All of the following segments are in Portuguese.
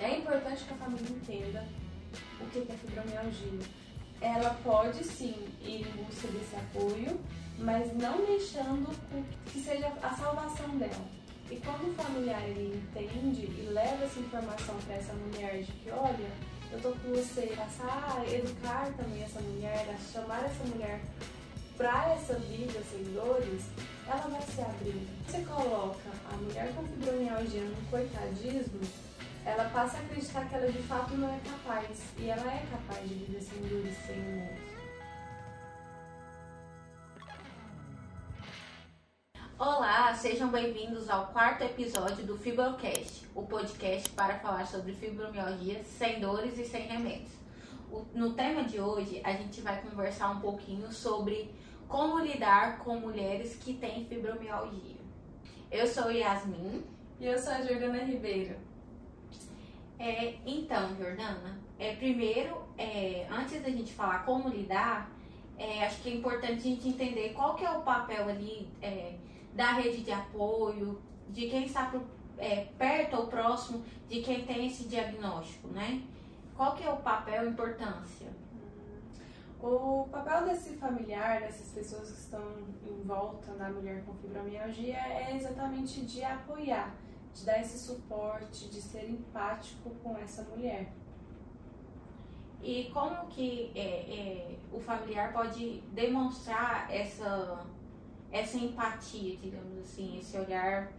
É importante que a família entenda o que é fibromialgia. Ela pode sim ir em busca desse apoio, mas não deixando que seja a salvação dela. E quando o familiar ele entende e leva essa informação para essa mulher de que, olha, eu tô com você, passar a educar também essa mulher, a chamar essa mulher para essa vida sem dores, ela vai se abrir. Você coloca a mulher com fibromialgia no coitadismo, ela passa a acreditar que ela de fato não é capaz. E ela é capaz de viver sem dores, sem humor. Olá, sejam bem-vindos ao quarto episódio do Fibrocast, o podcast para falar sobre fibromialgia sem dores e sem remédios. no tema de hoje, a gente vai conversar um pouquinho sobre como lidar com mulheres que têm fibromialgia. Eu sou Yasmin. E eu sou a Jordana Ribeiro. É, então, Jordana, é, primeiro, é, antes da gente falar como lidar, é, acho que é importante a gente entender qual que é o papel ali é, da rede de apoio, de quem está por, é, perto ou próximo de quem tem esse diagnóstico, né? Qual que é o papel importância? O papel desse familiar, dessas pessoas que estão em volta da mulher com fibromialgia é exatamente de apoiar, de dar esse suporte, de ser empático com essa mulher. E como que é, é, o familiar pode demonstrar essa essa empatia, digamos assim, esse olhar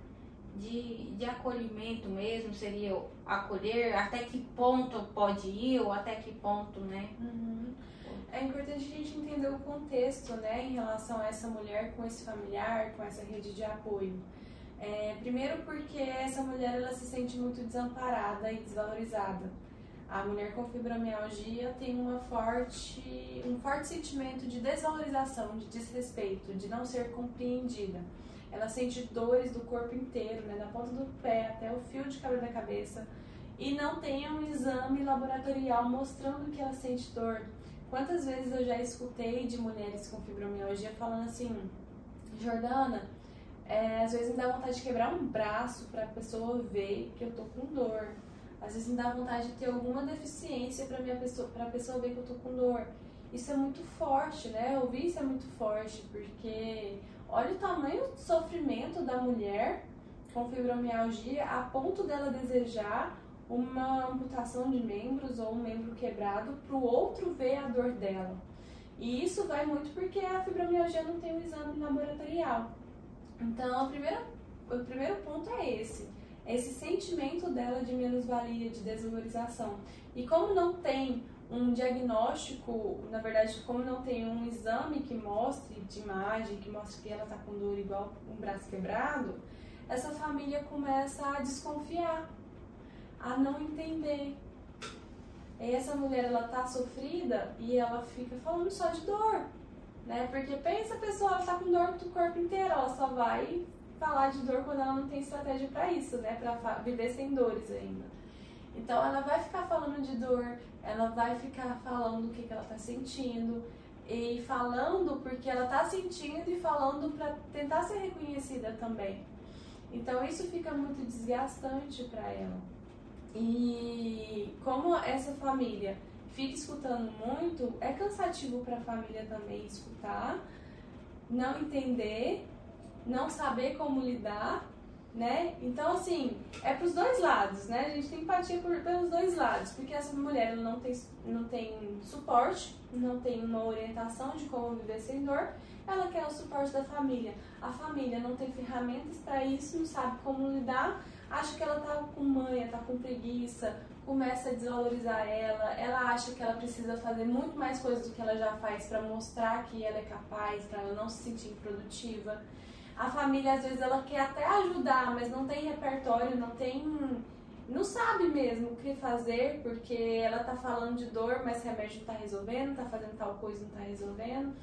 de, de acolhimento mesmo, seria acolher, até que ponto pode ir ou até que ponto, né? Uhum. É importante a gente entender o contexto, né, em relação a essa mulher com esse familiar, com essa rede de apoio. É, primeiro porque essa mulher ela se sente muito desamparada e desvalorizada. A mulher com fibromialgia tem uma forte, um forte sentimento de desvalorização, de desrespeito, de não ser compreendida. Ela sente dores do corpo inteiro, né, da ponta do pé até o fio de cabelo da cabeça, e não tem um exame laboratorial mostrando que ela sente dor. Quantas vezes eu já escutei de mulheres com fibromialgia falando assim, Jordana, é, às vezes me dá vontade de quebrar um braço para a pessoa ver que eu tô com dor. Às vezes me dá vontade de ter alguma deficiência para minha pessoa, para a pessoa ver que eu tô com dor. Isso é muito forte, né? Ouvir isso é muito forte, porque olha o tamanho do sofrimento da mulher com fibromialgia a ponto dela desejar uma amputação de membros ou um membro quebrado para o outro ver a dor dela. E isso vai muito porque a fibromialgia não tem um exame laboratorial. Então, a primeira, o primeiro ponto é esse esse sentimento dela de menos-valia, de desvalorização. E como não tem um diagnóstico, na verdade, como não tem um exame que mostre de imagem, que mostre que ela está com dor igual um braço quebrado, essa família começa a desconfiar, a não entender. E essa mulher ela tá sofrida e ela fica falando só de dor, né? Porque pensa a pessoa, ela tá com dor do corpo inteiro, ela só vai falar de dor quando ela não tem estratégia para isso, né? Para viver sem dores ainda. Então ela vai ficar falando de dor, ela vai ficar falando o que, que ela tá sentindo e falando porque ela tá sentindo e falando para tentar ser reconhecida também. Então isso fica muito desgastante para ela. E como essa família fica escutando muito, é cansativo para a família também escutar, não entender não saber como lidar, né? Então, assim, é pros dois lados, né? A gente tem empatia por, pelos dois lados, porque essa mulher não tem, não tem suporte, não tem uma orientação de como viver sem dor, ela quer o suporte da família. A família não tem ferramentas para isso, não sabe como lidar, acha que ela tá com manha, tá com preguiça, começa a desvalorizar ela, ela acha que ela precisa fazer muito mais coisas do que ela já faz para mostrar que ela é capaz, para ela não se sentir produtiva a família às vezes ela quer até ajudar, mas não tem repertório, não tem. não sabe mesmo o que fazer, porque ela tá falando de dor, mas remédio não tá resolvendo, tá fazendo tal coisa não tá resolvendo.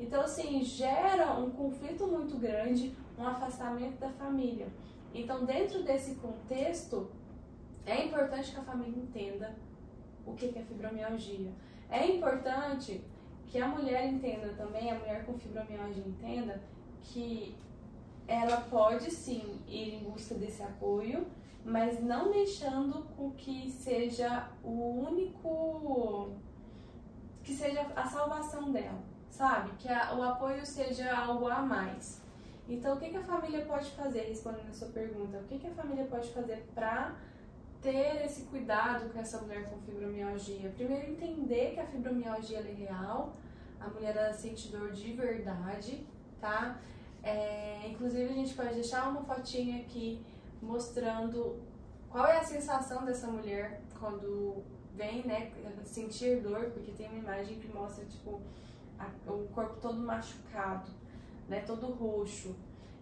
Então, assim, gera um conflito muito grande, um afastamento da família. Então, dentro desse contexto, é importante que a família entenda o que é fibromialgia. É importante que a mulher entenda também, a mulher com fibromialgia entenda que ela pode sim ir em busca desse apoio, mas não deixando com que seja o único. que seja a salvação dela, sabe? Que a, o apoio seja algo a mais. Então, o que, que a família pode fazer, respondendo a sua pergunta? O que, que a família pode fazer para ter esse cuidado com essa mulher com fibromialgia? Primeiro, entender que a fibromialgia é real, a mulher ela sente dor de verdade, tá? É, inclusive, a gente pode deixar uma fotinha aqui mostrando qual é a sensação dessa mulher quando vem, né, sentir dor, porque tem uma imagem que mostra, tipo, a, o corpo todo machucado, né, todo roxo.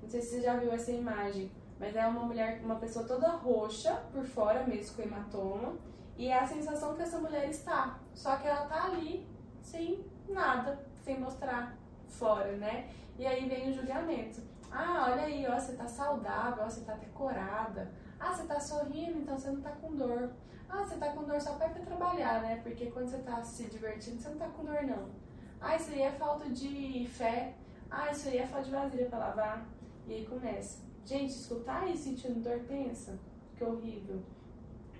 Não sei se você já viu essa imagem, mas é uma mulher, uma pessoa toda roxa por fora mesmo, com hematoma, e é a sensação que essa mulher está. Só que ela tá ali sem nada, sem mostrar fora, né? E aí vem o julgamento. Ah, olha aí, ó, você tá saudável, ó, você tá decorada. Ah, você tá sorrindo, então você não tá com dor. Ah, você tá com dor só pra trabalhar, né? Porque quando você tá se divertindo, você não tá com dor, não. Ah, isso aí é falta de fé. Ah, isso aí é falta de vasilha pra lavar. E aí começa. Gente, escutar e sentindo dor, pensa. Que horrível.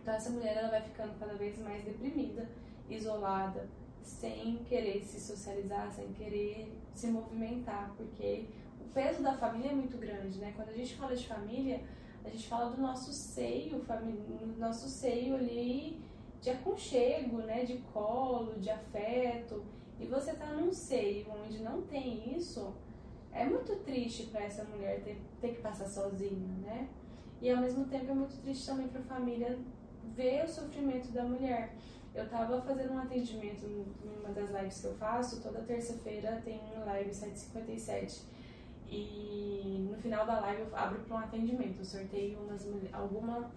Então essa mulher, ela vai ficando cada vez mais deprimida, isolada, sem querer se socializar, sem querer se movimentar, porque o peso da família é muito grande, né? Quando a gente fala de família, a gente fala do nosso seio, nosso seio ali de aconchego, né? De colo, de afeto. E você tá num seio onde não tem isso, é muito triste para essa mulher ter, ter que passar sozinha, né? E ao mesmo tempo é muito triste também para a família ver o sofrimento da mulher. Eu tava fazendo um atendimento em uma das lives que eu faço, toda terça-feira tem uma live 757. E no final da live eu abro para um atendimento. Eu sorteio umas, alguma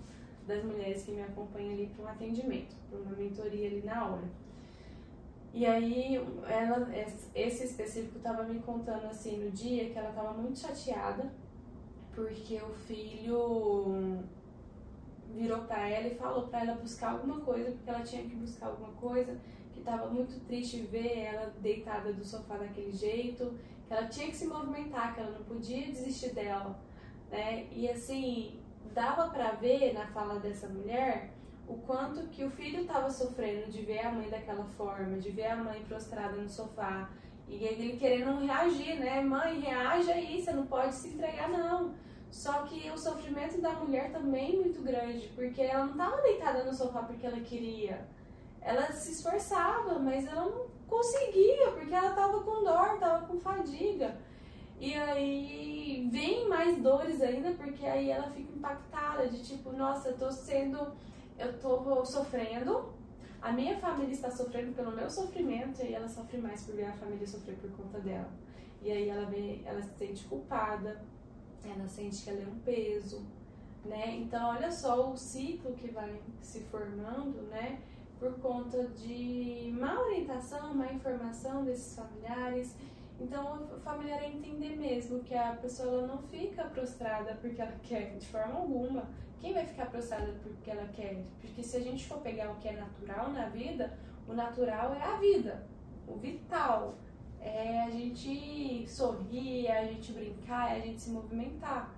das mulheres que me acompanham ali para um atendimento, para uma mentoria ali na hora. E aí, ela, esse específico estava me contando assim no dia que ela estava muito chateada porque o filho virou para ela e falou para ela buscar alguma coisa, porque ela tinha que buscar alguma coisa, que estava muito triste ver ela deitada do sofá daquele jeito, que ela tinha que se movimentar, que ela não podia desistir dela, né? E assim, dava para ver na fala dessa mulher o quanto que o filho estava sofrendo de ver a mãe daquela forma, de ver a mãe prostrada no sofá, e ele querendo reagir, né? Mãe, reage aí, você não pode se entregar não. Só que o sofrimento da mulher também é muito grande, porque ela não estava deitada no sofá porque ela queria. Ela se esforçava, mas ela não conseguia, porque ela estava com dor, estava com fadiga. E aí vem mais dores ainda, porque aí ela fica impactada de tipo, nossa, eu tô sendo, eu tô sofrendo, a minha família está sofrendo pelo meu sofrimento e ela sofre mais por ver a família sofrer por conta dela. E aí ela ela se sente culpada, ela sente que ela é um peso, né? Então, olha só o ciclo que vai se formando, né? Por conta de má orientação, má informação desses familiares. Então, o familiar é entender mesmo que a pessoa não fica prostrada porque ela quer, de forma alguma. Quem vai ficar prostrada porque ela quer? Porque se a gente for pegar o que é natural na vida, o natural é a vida, o vital, é a gente sorrir, é a gente brincar, é a gente se movimentar.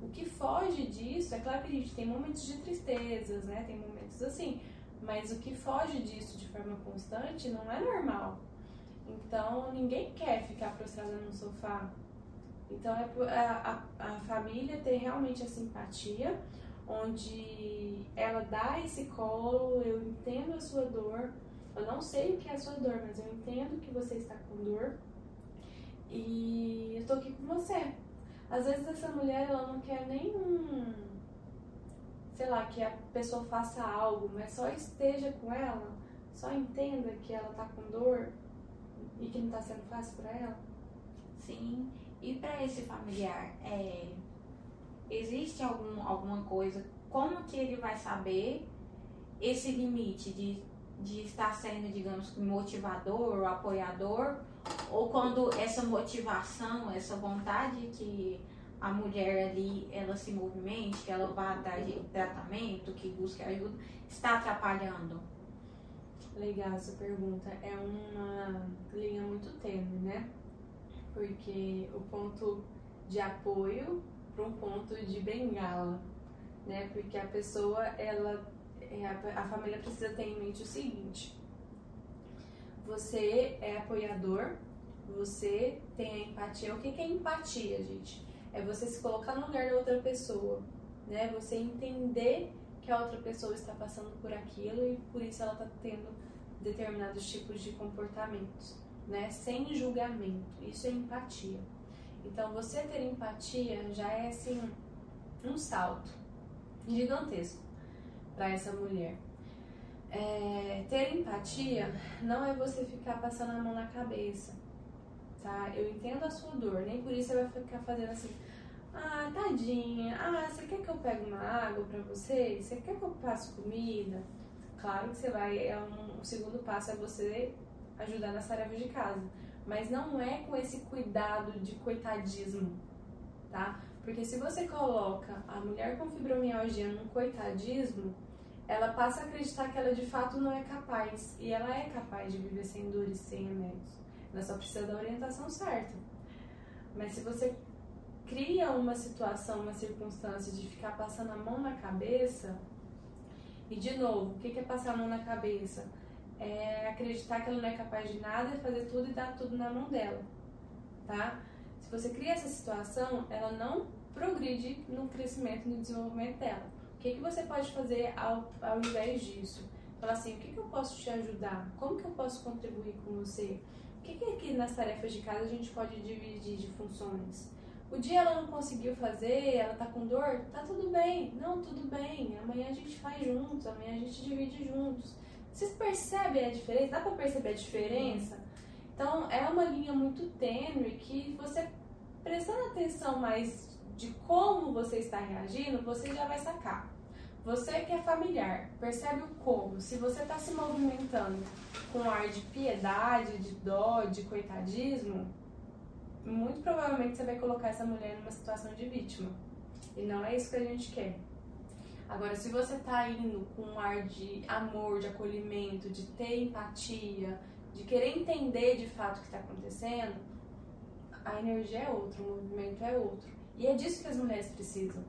O que foge disso, é claro que a gente tem momentos de tristezas, né? Tem momentos assim, mas o que foge disso de forma constante não é normal. Então, ninguém quer ficar prostrada no sofá. Então, é a, a, a família ter realmente a simpatia, onde ela dá esse colo, eu entendo a sua dor, eu não sei o que é a sua dor, mas eu entendo que você está com dor e eu tô aqui com você. Às vezes essa mulher ela não quer nem um, sei lá, que a pessoa faça algo, mas só esteja com ela, só entenda que ela tá com dor e que não tá sendo fácil para ela. Sim. E para esse familiar, é, existe algum, alguma coisa? Como que ele vai saber esse limite de de estar sendo, digamos, motivador ou apoiador, ou quando essa motivação, essa vontade que a mulher ali ela se movimente, que ela vá dar tratamento, que busque ajuda, está atrapalhando? Legal essa pergunta. É uma linha muito tênue, né? Porque o ponto de apoio para um ponto de bengala, né? Porque a pessoa, ela, é, a família precisa ter em mente o seguinte: você é apoiador, você tem a empatia. O que é empatia, gente? É você se colocar no lugar da outra pessoa, né? Você entender que a outra pessoa está passando por aquilo e por isso ela está tendo determinados tipos de comportamentos, né? Sem julgamento. Isso é empatia. Então, você ter empatia já é assim um salto gigantesco para essa mulher. É, ter empatia não é você ficar passando a mão na cabeça, tá? Eu entendo a sua dor, nem por isso você vai ficar fazendo assim, ah, tadinha, ah, você quer que eu pegue uma água para você? Você quer que eu passe comida? Claro que você vai, é um, o segundo passo é você ajudar nas tarefas de casa, mas não é com esse cuidado de coitadismo, tá? Porque se você coloca a mulher com fibromialgia num coitadismo, ela passa a acreditar que ela de fato não é capaz. E ela é capaz de viver sem dores, sem remédios. Ela só precisa da orientação certa. Mas se você cria uma situação, uma circunstância de ficar passando a mão na cabeça, e de novo, o que é passar a mão na cabeça? É acreditar que ela não é capaz de nada, fazer tudo e dar tudo na mão dela, tá? Se você cria essa situação, ela não progride no crescimento no desenvolvimento dela. O que, que você pode fazer ao, ao invés disso? Falar assim, o que, que eu posso te ajudar? Como que eu posso contribuir com você? O que, que aqui nas tarefas de casa a gente pode dividir de funções? O dia ela não conseguiu fazer, ela tá com dor, tá tudo bem. Não, tudo bem. Amanhã a gente faz juntos, amanhã a gente divide juntos. Vocês percebem a diferença? Dá para perceber a diferença? Então é uma linha muito tênue que você prestando atenção mais de como você está reagindo, você já vai sacar. Você que é familiar, percebe o como. Se você está se movimentando com ar de piedade, de dó, de coitadismo, muito provavelmente você vai colocar essa mulher numa situação de vítima. E não é isso que a gente quer. Agora, se você está indo com um ar de amor, de acolhimento, de ter empatia, de querer entender de fato o que está acontecendo, a energia é outra, o movimento é outro. E é disso que as mulheres precisam.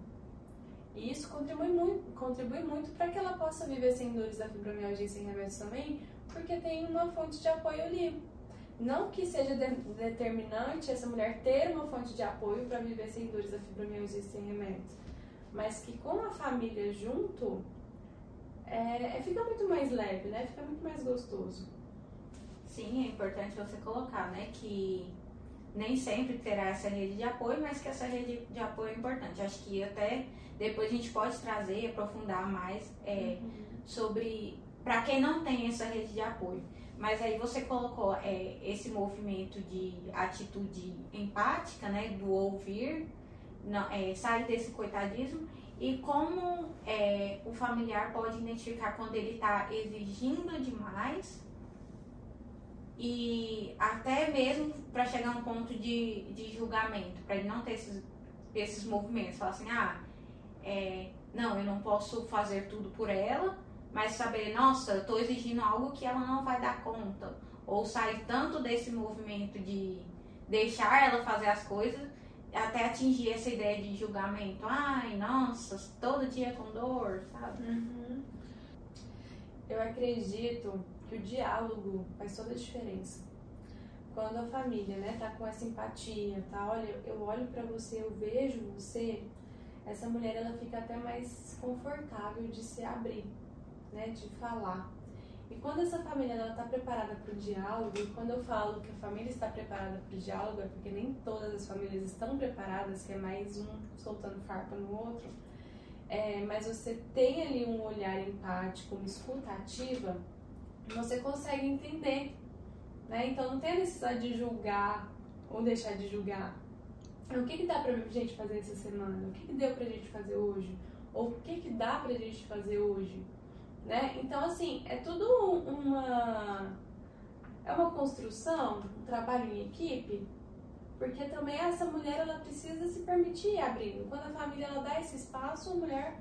E isso contribui muito, contribui muito para que ela possa viver sem dores da fibromialgia e sem remédios também, porque tem uma fonte de apoio ali. Não que seja de, determinante essa mulher ter uma fonte de apoio para viver sem dores da fibromialgia e sem remédios, mas que com a família junto, é, é, fica muito mais leve, né? Fica muito mais gostoso. Sim, é importante você colocar, né, que nem sempre terá essa rede de apoio, mas que essa rede de apoio é importante. Acho que até depois a gente pode trazer e aprofundar mais é, uhum. sobre para quem não tem essa rede de apoio. Mas aí você colocou é, esse movimento de atitude empática, né, do ouvir, não, é, sair desse coitadismo e como é, o familiar pode identificar quando ele está exigindo demais e até mesmo para chegar a um ponto de, de julgamento, para ele não ter esses, esses movimentos, falar assim, ah, é, não, eu não posso fazer tudo por ela, mas saber, nossa, eu estou exigindo algo que ela não vai dar conta, ou sair tanto desse movimento de deixar ela fazer as coisas, até atingir essa ideia de julgamento, ai, nossa, todo dia com dor, sabe? Uhum. Eu acredito que o diálogo faz toda a diferença. Quando a família, né, tá com essa empatia, tá, olha, eu olho para você, eu vejo você, essa mulher ela fica até mais confortável de se abrir, né, de falar. E quando essa família está preparada para o diálogo, e quando eu falo que a família está preparada para o diálogo, é porque nem todas as famílias estão preparadas, que é mais um soltando farpa no outro, é, mas você tem ali um olhar empático, uma escuta ativa, você consegue entender. Né? Então não tem a necessidade de julgar ou deixar de julgar. O que, que dá pra gente fazer essa semana? O que, que deu pra gente fazer hoje? Ou o que, que dá pra gente fazer hoje? Né? Então, assim, é tudo uma. É uma construção, um trabalho em equipe, porque também essa mulher ela precisa se permitir abrir. Quando a família ela dá esse espaço, a mulher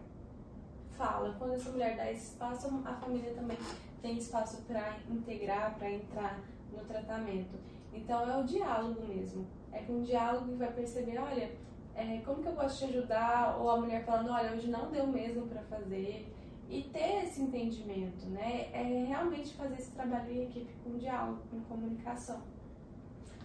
fala. Quando essa mulher dá esse espaço, a família também tem espaço para integrar, para entrar no tratamento. Então é o diálogo mesmo. É com o diálogo que vai perceber, olha, é, como que eu posso te ajudar? Ou a mulher falando, olha, hoje não deu mesmo para fazer. E ter esse entendimento, né? É realmente fazer esse trabalho em equipe com diálogo, com comunicação.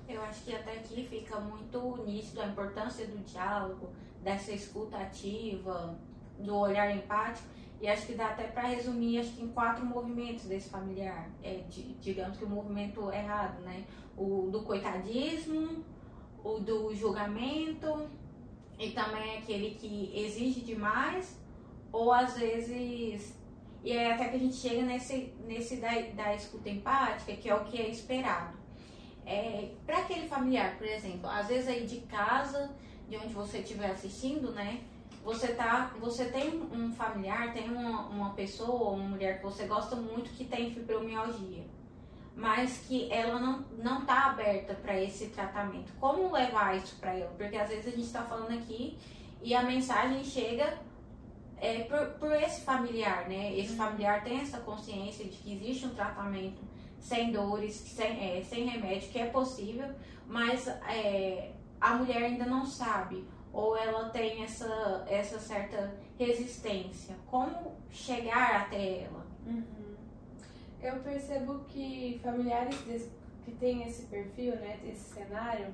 Eu acho que até aqui fica muito nítido a importância do diálogo, dessa escuta ativa, do olhar empático. E acho que dá até para resumir, acho que em quatro movimentos desse familiar. É, de, digamos que o movimento errado, né? O do coitadismo, o do julgamento e também aquele que exige demais ou às vezes e é até que a gente chega nesse, nesse da, da escuta empática, que é o que é esperado. É, para aquele familiar, por exemplo, às vezes aí de casa, de onde você estiver assistindo, né? Você, tá, você tem um familiar, tem uma, uma pessoa, uma mulher que você gosta muito que tem fibromialgia, mas que ela não, não tá aberta para esse tratamento. Como levar isso para ela? Porque às vezes a gente está falando aqui e a mensagem chega é, por, por esse familiar, né? Esse uhum. familiar tem essa consciência de que existe um tratamento sem dores, sem, é, sem remédio, que é possível, mas é, a mulher ainda não sabe, ou ela tem essa, essa certa resistência. Como chegar até ela? Uhum. Eu percebo que familiares que têm esse perfil, né, esse cenário,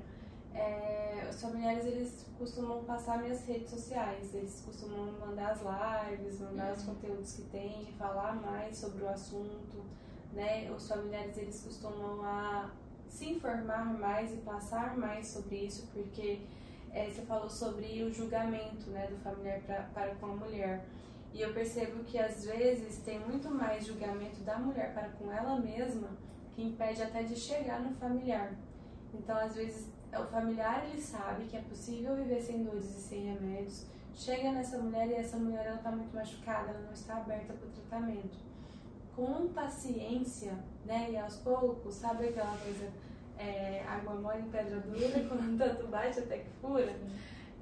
é, os familiares eles costumam passar minhas redes sociais, eles costumam mandar as lives, mandar uhum. os conteúdos que tem, falar mais sobre o assunto, né? Os familiares eles costumam a se informar mais e passar mais sobre isso, porque é, você falou sobre o julgamento, né, do familiar pra, para com a mulher. E eu percebo que às vezes tem muito mais julgamento da mulher para com ela mesma que impede até de chegar no familiar. Então, às vezes o familiar ele sabe que é possível viver sem dores e sem remédios. Chega nessa mulher e essa mulher ela está muito machucada, ela não está aberta para o tratamento. Com paciência, né, e aos poucos, sabe aquela coisa, é, água mole em pedra dura, quando tanto bate até que fura?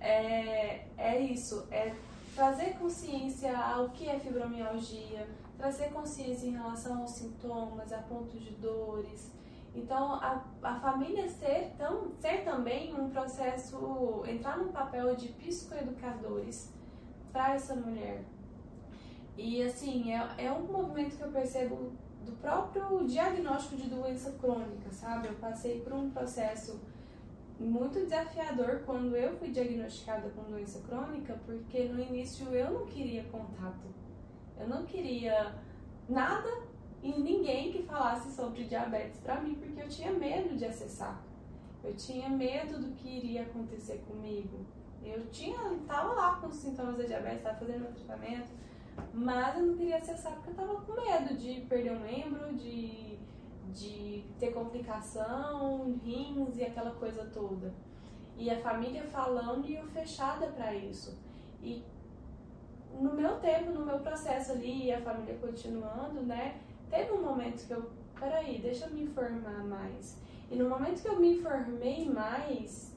É, é isso, é trazer consciência ao que é fibromialgia, trazer consciência em relação aos sintomas, a pontos de dores, então, a, a família ser, tão, ser também um processo, entrar num papel de psicoeducadores para essa mulher. E, assim, é, é um movimento que eu percebo do próprio diagnóstico de doença crônica, sabe? Eu passei por um processo muito desafiador quando eu fui diagnosticada com doença crônica, porque no início eu não queria contato. Eu não queria nada e ninguém que falasse sobre diabetes para mim, porque eu tinha medo de acessar. Eu tinha medo do que iria acontecer comigo. Eu tinha, tava lá com os sintomas da diabetes, estava fazendo meu tratamento, mas eu não queria acessar porque eu tava com medo de perder um membro, de, de ter complicação, rins e aquela coisa toda. E a família falando e eu fechada para isso. E no meu tempo, no meu processo ali, e a família continuando, né? Teve um momento que eu, peraí, deixa eu me informar mais. E no momento que eu me informei mais,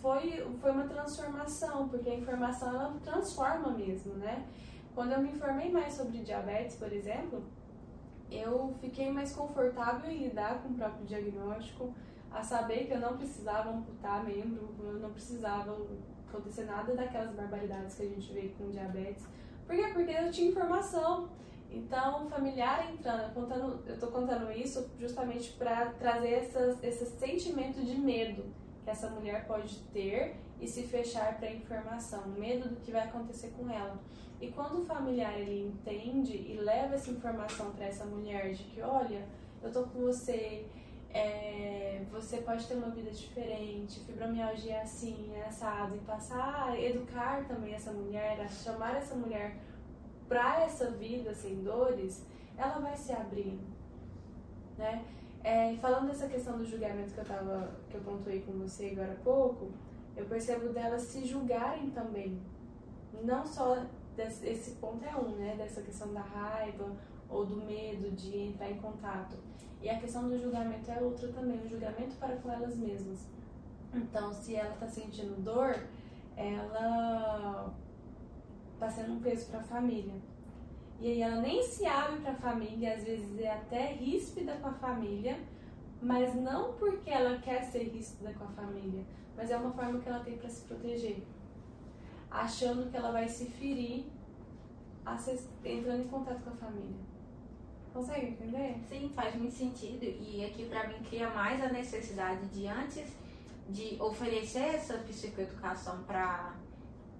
foi, foi uma transformação, porque a informação ela transforma mesmo, né? Quando eu me informei mais sobre diabetes, por exemplo, eu fiquei mais confortável em lidar com o próprio diagnóstico, a saber que eu não precisava amputar membro, eu não precisava acontecer nada daquelas barbaridades que a gente vê com diabetes. Por quê? Porque eu tinha informação. Então, familiar entrando, contando, eu estou contando isso justamente para trazer essas, esse sentimento de medo que essa mulher pode ter e se fechar para a informação, medo do que vai acontecer com ela. E quando o familiar ele entende e leva essa informação para essa mulher de que, olha, eu tô com você, é, você pode ter uma vida diferente, fibromialgia é assim, é assado, e passar a educar também essa mulher, a chamar essa mulher para essa vida sem dores, ela vai se abrindo, né? É, falando dessa questão do julgamento que eu tava, que eu pontuei com você agora há pouco, eu percebo delas se julgarem também. Não só desse, esse ponto é um, né? Dessa questão da raiva ou do medo de entrar em contato. E a questão do julgamento é outra também, o julgamento para com elas mesmas. Então, se ela está sentindo dor, ela está sendo um peso para a família. E aí ela nem se abre para a família, às vezes é até ríspida com a família, mas não porque ela quer ser ríspida com a família, mas é uma forma que ela tem para se proteger. achando que ela vai se ferir entrando em contato com a família. Consegue entender? Sim, faz muito sentido. E aqui para mim cria mais a necessidade de antes de oferecer essa psicoeducação para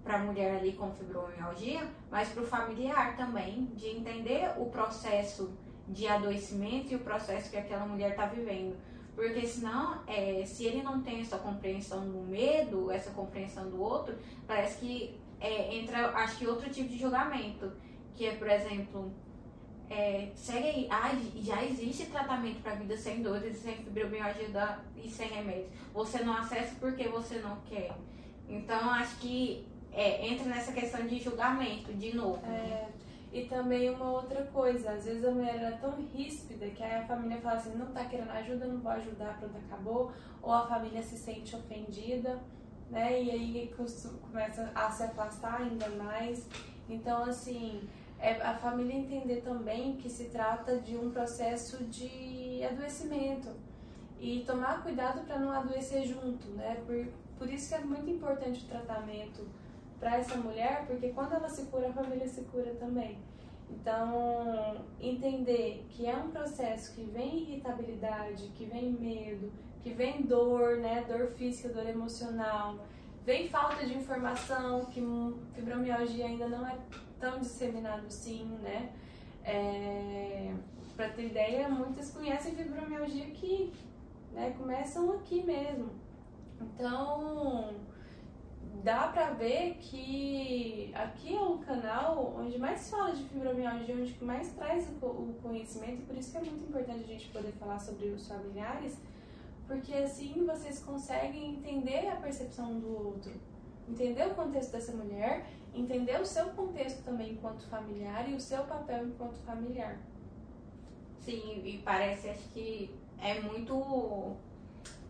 para a mulher ali com fibromialgia, mas para o familiar também, de entender o processo de adoecimento e o processo que aquela mulher está vivendo. Porque senão, é, se ele não tem essa compreensão do medo, essa compreensão do outro, parece que é, entra, acho que outro tipo de julgamento, que é, por exemplo, é, segue aí, ah, já existe tratamento para vida sem dores, sem fibromialgia e sem remédio. Você não acessa porque você não quer. Então, acho que é, entra nessa questão de julgamento, de novo. É, e também uma outra coisa, às vezes a mulher é tão ríspida que a família fala assim, não tá querendo ajuda, não vou ajudar, pronto, acabou. Ou a família se sente ofendida, né? E aí começa a se afastar ainda mais. Então, assim, é a família entender também que se trata de um processo de adoecimento e tomar cuidado para não adoecer junto, né? Por, por isso que é muito importante o tratamento para essa mulher, porque quando ela se cura, a família se cura também. Então, entender que é um processo que vem irritabilidade, que vem medo, que vem dor, né, dor física, dor emocional, vem falta de informação, que fibromialgia ainda não é tão disseminado assim, né? É, para ter ideia, muitas conhecem fibromialgia que né, começam aqui mesmo. Então, dá pra ver que aqui é o canal onde mais se fala de fibromialgia, onde mais traz o conhecimento, por isso que é muito importante a gente poder falar sobre os familiares, porque assim vocês conseguem entender a percepção do outro, entender o contexto dessa mulher, entender o seu contexto também enquanto familiar e o seu papel enquanto familiar. Sim, e parece acho que é muito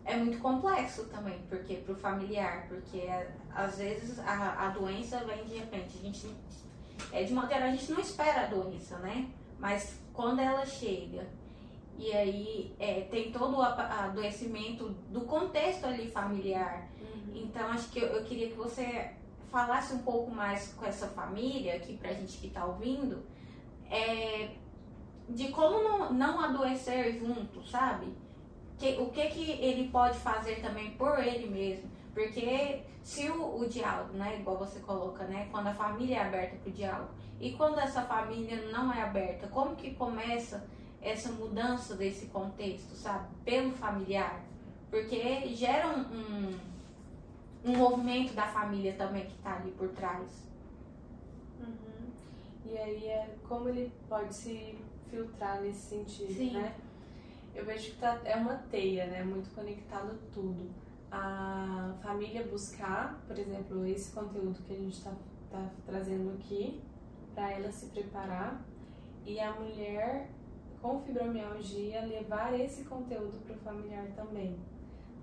é muito complexo também, porque pro familiar, porque é, às vezes a, a doença vem de repente, a gente é de modo geral a gente não espera a doença, né? Mas quando ela chega e aí é, tem todo o adoecimento do contexto ali familiar. Uhum. Então acho que eu, eu, queria que você falasse um pouco mais com essa família aqui pra gente que tá ouvindo, é, de como não, não adoecer junto, sabe? Que, o que, que ele pode fazer também por ele mesmo. Porque se o, o diálogo, né, igual você coloca, né, quando a família é aberta para o diálogo, e quando essa família não é aberta, como que começa essa mudança desse contexto, sabe? Pelo familiar. Porque gera um, um, um movimento da família também que está ali por trás. Uhum. E aí é como ele pode se filtrar nesse sentido, Sim. né? Eu vejo que tá, é uma teia, né? Muito conectado tudo. A família buscar, por exemplo, esse conteúdo que a gente está tá trazendo aqui, para ela se preparar, e a mulher com fibromialgia levar esse conteúdo para o familiar também.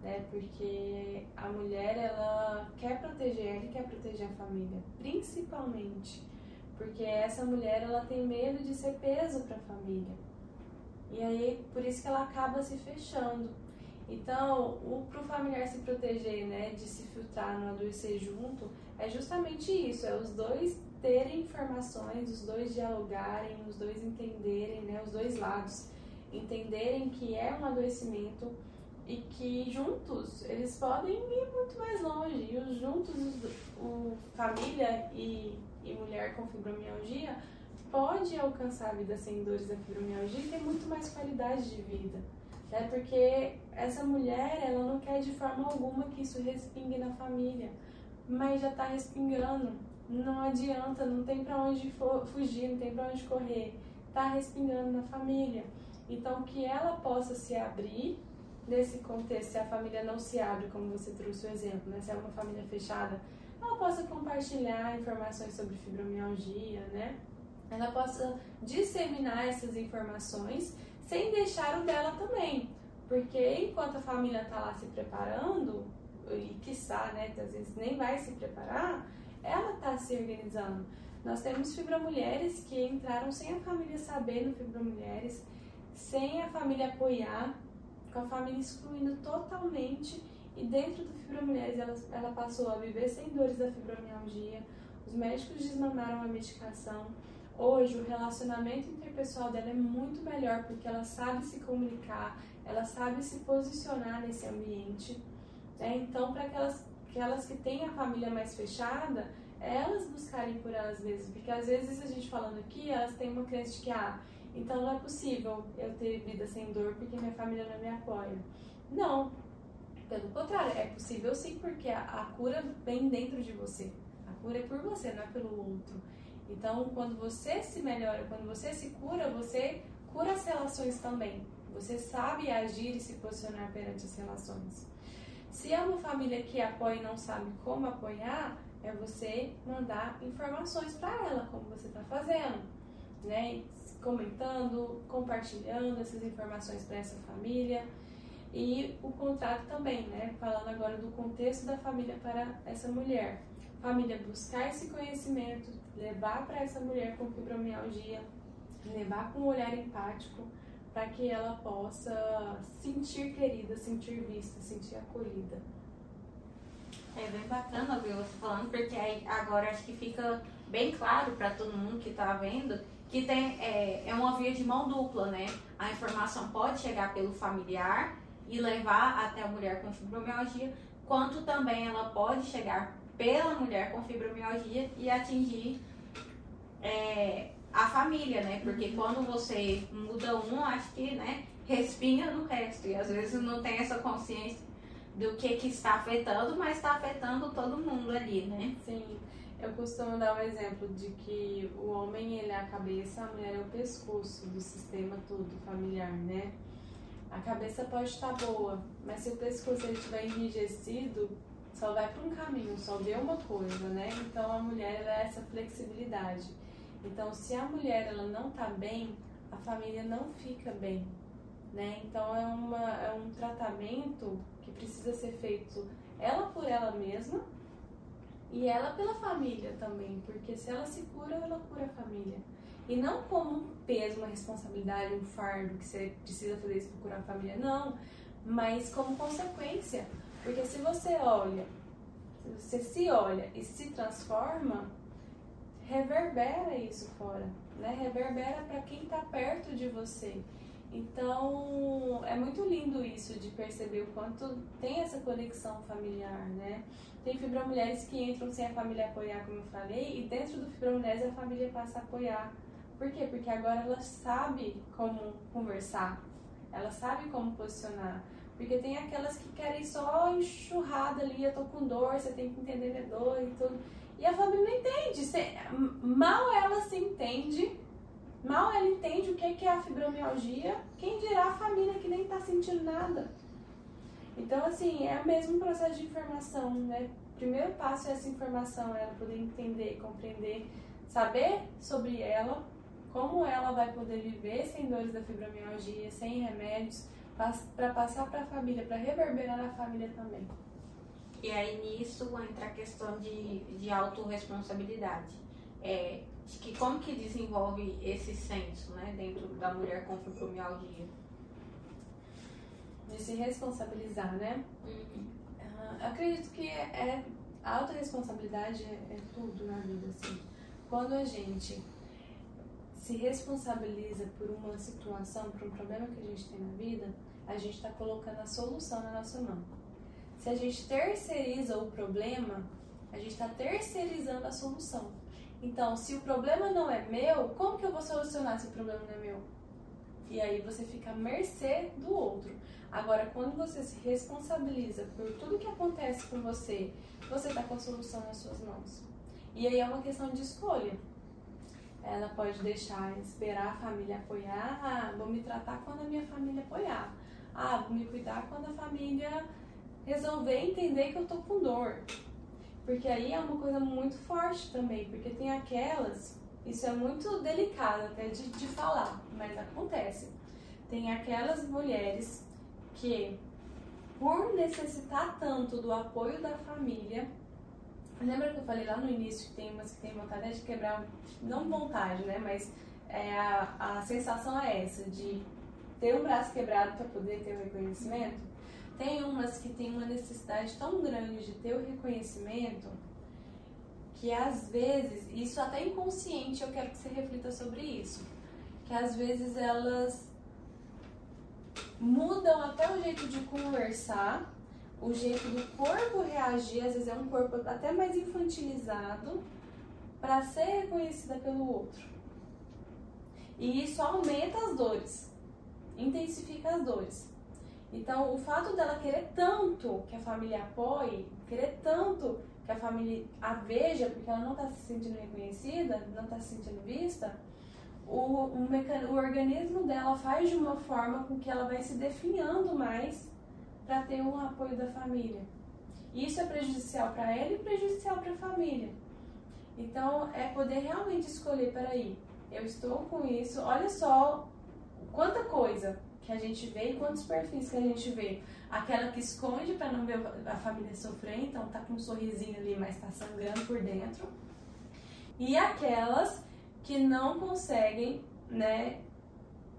Né? Porque a mulher ela quer proteger ela quer proteger a família, principalmente porque essa mulher ela tem medo de ser peso para a família. E aí, por isso que ela acaba se fechando. Então, o pro familiar se proteger, né, de se filtrar, não adoecer junto, é justamente isso, é os dois terem informações, os dois dialogarem, os dois entenderem, né, os dois lados, entenderem que é um adoecimento e que juntos eles podem ir muito mais longe. E os juntos, os, o família e, e mulher com fibromialgia pode alcançar a vida sem dores da fibromialgia e ter muito mais qualidade de vida. Né? Porque essa mulher, ela não quer de forma alguma que isso respingue na família, mas já está respingando. Não adianta, não tem para onde fugir, não tem para onde correr. Está respingando na família. Então, que ela possa se abrir nesse contexto, se a família não se abre, como você trouxe o exemplo, né? se é uma família fechada, ela possa compartilhar informações sobre fibromialgia, né? Ela possa disseminar essas informações sem deixar o dela também. Porque enquanto a família está lá se preparando, e quiçá, né, às vezes nem vai se preparar, ela está se organizando. Nós temos fibromulheres que entraram sem a família saber no fibromulheres, sem a família apoiar, com a família excluindo totalmente E dentro do Fibromulheres, ela, ela passou a viver sem dores da fibromialgia, os médicos desmamaram a medicação. Hoje, o relacionamento interpessoal dela é muito melhor porque ela sabe se comunicar, ela sabe se posicionar nesse ambiente. Né? Então, para aquelas, aquelas que têm a família mais fechada, elas buscarem por elas mesmas, porque às vezes a gente falando aqui, elas têm uma crença de que, ah, então não é possível eu ter vida sem dor porque minha família não me apoia. Não, pelo contrário, é possível sim, porque a, a cura vem dentro de você. A cura é por você, não é pelo outro. Então, quando você se melhora, quando você se cura, você cura as relações também. Você sabe agir e se posicionar perante as relações. Se é uma família que apoia e não sabe como apoiar, é você mandar informações para ela, como você está fazendo, né? Comentando, compartilhando essas informações para essa família. E o contrato também, né? Falando agora do contexto da família para essa mulher. Família buscar esse conhecimento, levar para essa mulher com fibromialgia, levar com um olhar empático, para que ela possa sentir querida, sentir vista, sentir acolhida. É bem bacana ouvir você falando, porque aí agora acho que fica bem claro para todo mundo que está vendo que tem, é, é uma via de mão dupla, né? A informação pode chegar pelo familiar e levar até a mulher com fibromialgia, quanto também ela pode chegar pela mulher com fibromialgia e atingir é, a família, né? Porque uhum. quando você muda um, acho que, né, respinga no resto. E às vezes não tem essa consciência do que, que está afetando, mas está afetando todo mundo ali, né? Sim. Eu costumo dar um exemplo de que o homem ele é a cabeça, a mulher é o pescoço do sistema todo familiar, né? A cabeça pode estar boa, mas se o pescoço estiver enrijecido, só vai para um caminho, só vê uma coisa, né? Então a mulher ela é essa flexibilidade. Então se a mulher ela não está bem, a família não fica bem, né? Então é, uma, é um tratamento que precisa ser feito ela por ela mesma e ela pela família também, porque se ela se cura, ela cura a família. E não como um peso, uma responsabilidade, um fardo que você precisa fazer isso para curar a família, não, mas como consequência. Porque se você olha, se você se olha e se transforma, reverbera isso fora, né? Reverbera para quem está perto de você. Então, é muito lindo isso de perceber o quanto tem essa conexão familiar, né? Tem fibromulheres que entram sem a família apoiar, como eu falei, e dentro do fibromulheres a família passa a apoiar. Por quê? Porque agora ela sabe como conversar, ela sabe como posicionar. Porque tem aquelas que querem só enxurrada ali, eu tô com dor, você tem que entender minha dor e tudo. E a família não entende. Mal ela se entende Mal ela entende o que é a fibromialgia, quem dirá a família que nem está sentindo nada. Então, assim, é o mesmo processo de informação, né? O primeiro passo é essa informação, ela poder entender, compreender, saber sobre ela, como ela vai poder viver sem dores da fibromialgia, sem remédios, para passar para a família, para reverberar na família também. E aí nisso entra a questão de, de autorresponsabilidade. É, que como que desenvolve esse senso, né, dentro da mulher com fibromialgia? De se responsabilizar, né? Uhum. Uh, acredito que é, é, a autorresponsabilidade é, é tudo na vida, assim. Quando a gente se responsabiliza por uma situação, por um problema que a gente tem na vida, a gente está colocando a solução na nossa mão. Se a gente terceiriza o problema, a gente está terceirizando a solução. Então, se o problema não é meu, como que eu vou solucionar se o problema não é meu? E aí você fica à mercê do outro. Agora, quando você se responsabiliza por tudo que acontece com você, você está com a solução nas suas mãos. E aí é uma questão de escolha. Ela pode deixar, esperar a família apoiar. Ah, vou me tratar quando a minha família apoiar. Ah, vou me cuidar quando a família resolver entender que eu tô com dor. Porque aí é uma coisa muito forte também, porque tem aquelas, isso é muito delicado até de, de falar, mas acontece. Tem aquelas mulheres que, por necessitar tanto do apoio da família, lembra que eu falei lá no início que tem umas que tem vontade de quebrar, não vontade, né, mas é, a, a sensação é essa, de ter o braço quebrado para poder ter o reconhecimento? Tem umas que tem uma necessidade tão grande de ter o reconhecimento que às vezes, isso até inconsciente, eu quero que você reflita sobre isso, que às vezes elas mudam até o jeito de conversar, o jeito do corpo reagir, às vezes é um corpo até mais infantilizado, para ser reconhecida pelo outro. E isso aumenta as dores, intensifica as dores. Então, o fato dela querer tanto que a família apoie, querer tanto que a família a veja, porque ela não está se sentindo reconhecida, não está se sentindo vista, o, o, o organismo dela faz de uma forma com que ela vai se definhando mais para ter o apoio da família. Isso é prejudicial para ela e prejudicial para a família. Então, é poder realmente escolher, peraí, eu estou com isso, olha só quanta coisa que a gente vê e quantos perfis que a gente vê. Aquela que esconde para não ver a família sofrer, então tá com um sorrisinho ali, mas tá sangrando por dentro. E aquelas que não conseguem, né,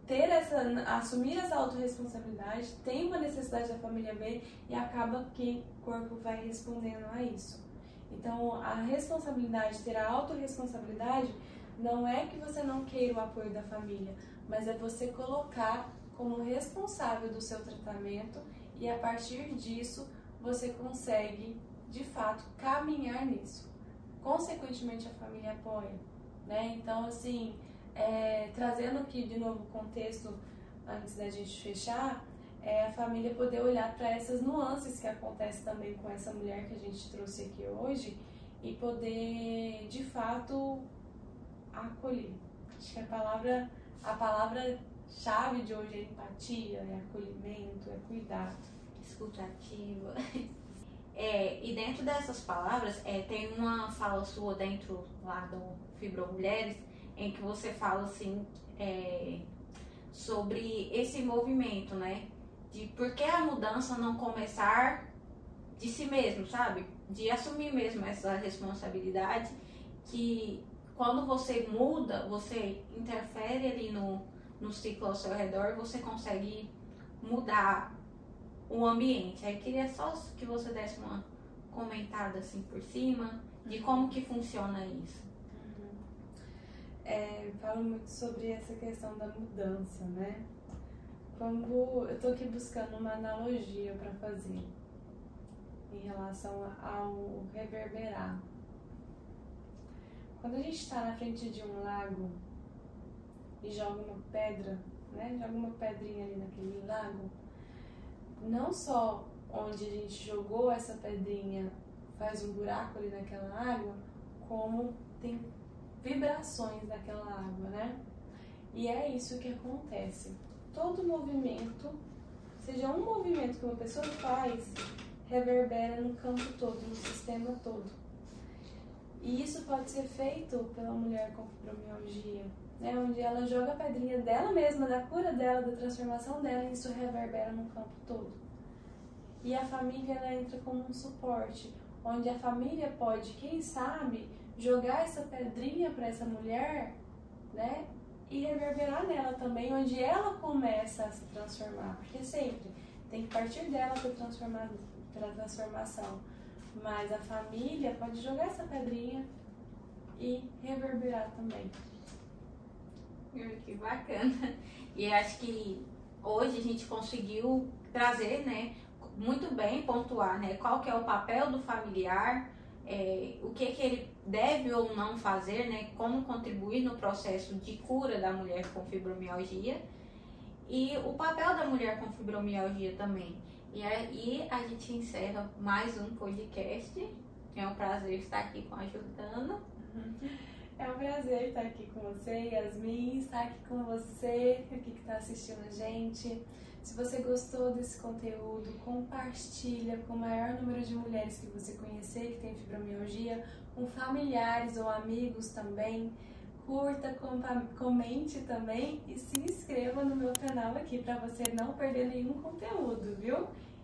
ter essa, assumir essa autorresponsabilidade, tem uma necessidade da família ver e acaba que o corpo vai respondendo a isso. Então, a responsabilidade, ter a autorresponsabilidade, não é que você não queira o apoio da família, mas é você colocar como responsável do seu tratamento e a partir disso você consegue, de fato, caminhar nisso. Consequentemente, a família apoia. Né? Então, assim, é, trazendo aqui de novo o contexto antes da gente fechar, é a família poder olhar para essas nuances que acontecem também com essa mulher que a gente trouxe aqui hoje e poder, de fato, acolher. Acho que a palavra, a palavra chave de hoje é empatia, é acolhimento, é cuidado. Escutativa. É, e dentro dessas palavras, é, tem uma fala sua dentro lá do Fibro Mulheres, em que você fala assim é, sobre esse movimento, né? De por que a mudança não começar de si mesmo, sabe? De assumir mesmo essa responsabilidade que quando você muda, você interfere ali no, no ciclo ao seu redor, você consegue mudar o ambiente. Aí queria só que você desse uma comentada assim por cima de como que funciona isso. Uhum. É, falo muito sobre essa questão da mudança, né? Quando eu tô aqui buscando uma analogia para fazer em relação ao reverberar. Quando a gente está na frente de um lago e joga uma pedra, né? Joga uma pedrinha ali naquele lago, não só onde a gente jogou essa pedrinha faz um buraco ali naquela água, como tem vibrações daquela água, né? E é isso que acontece. Todo movimento, seja um movimento que uma pessoa faz, reverbera no campo todo, no sistema todo. E isso pode ser feito pela mulher com fibromialgia, né, onde ela joga a pedrinha dela mesma, da cura dela, da transformação dela, e isso reverbera no campo todo. E a família ela entra como um suporte, onde a família pode, quem sabe, jogar essa pedrinha para essa mulher, né, e reverberar nela também, onde ela começa a se transformar, porque sempre tem que partir dela para transformar, transformação. Mas a família pode jogar essa pedrinha e reverberar também. Que bacana. E acho que hoje a gente conseguiu trazer, né, muito bem pontuar, né, qual que é o papel do familiar, é, o que que ele deve ou não fazer, né, como contribuir no processo de cura da mulher com fibromialgia e o papel da mulher com fibromialgia também. E aí a gente encerra mais um podcast. É um prazer estar aqui com a Jordana. É um prazer estar aqui com você, Yasmin, estar aqui com você, aqui que está assistindo a gente. Se você gostou desse conteúdo, compartilha com o maior número de mulheres que você conhecer que tem fibromialgia, com familiares ou amigos também. Curta, comente também e se inscreva no meu canal aqui para você não perder nenhum conteúdo, viu?